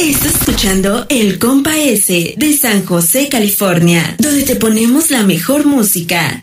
Estás escuchando El Compa S de San José, California, donde te ponemos la mejor música.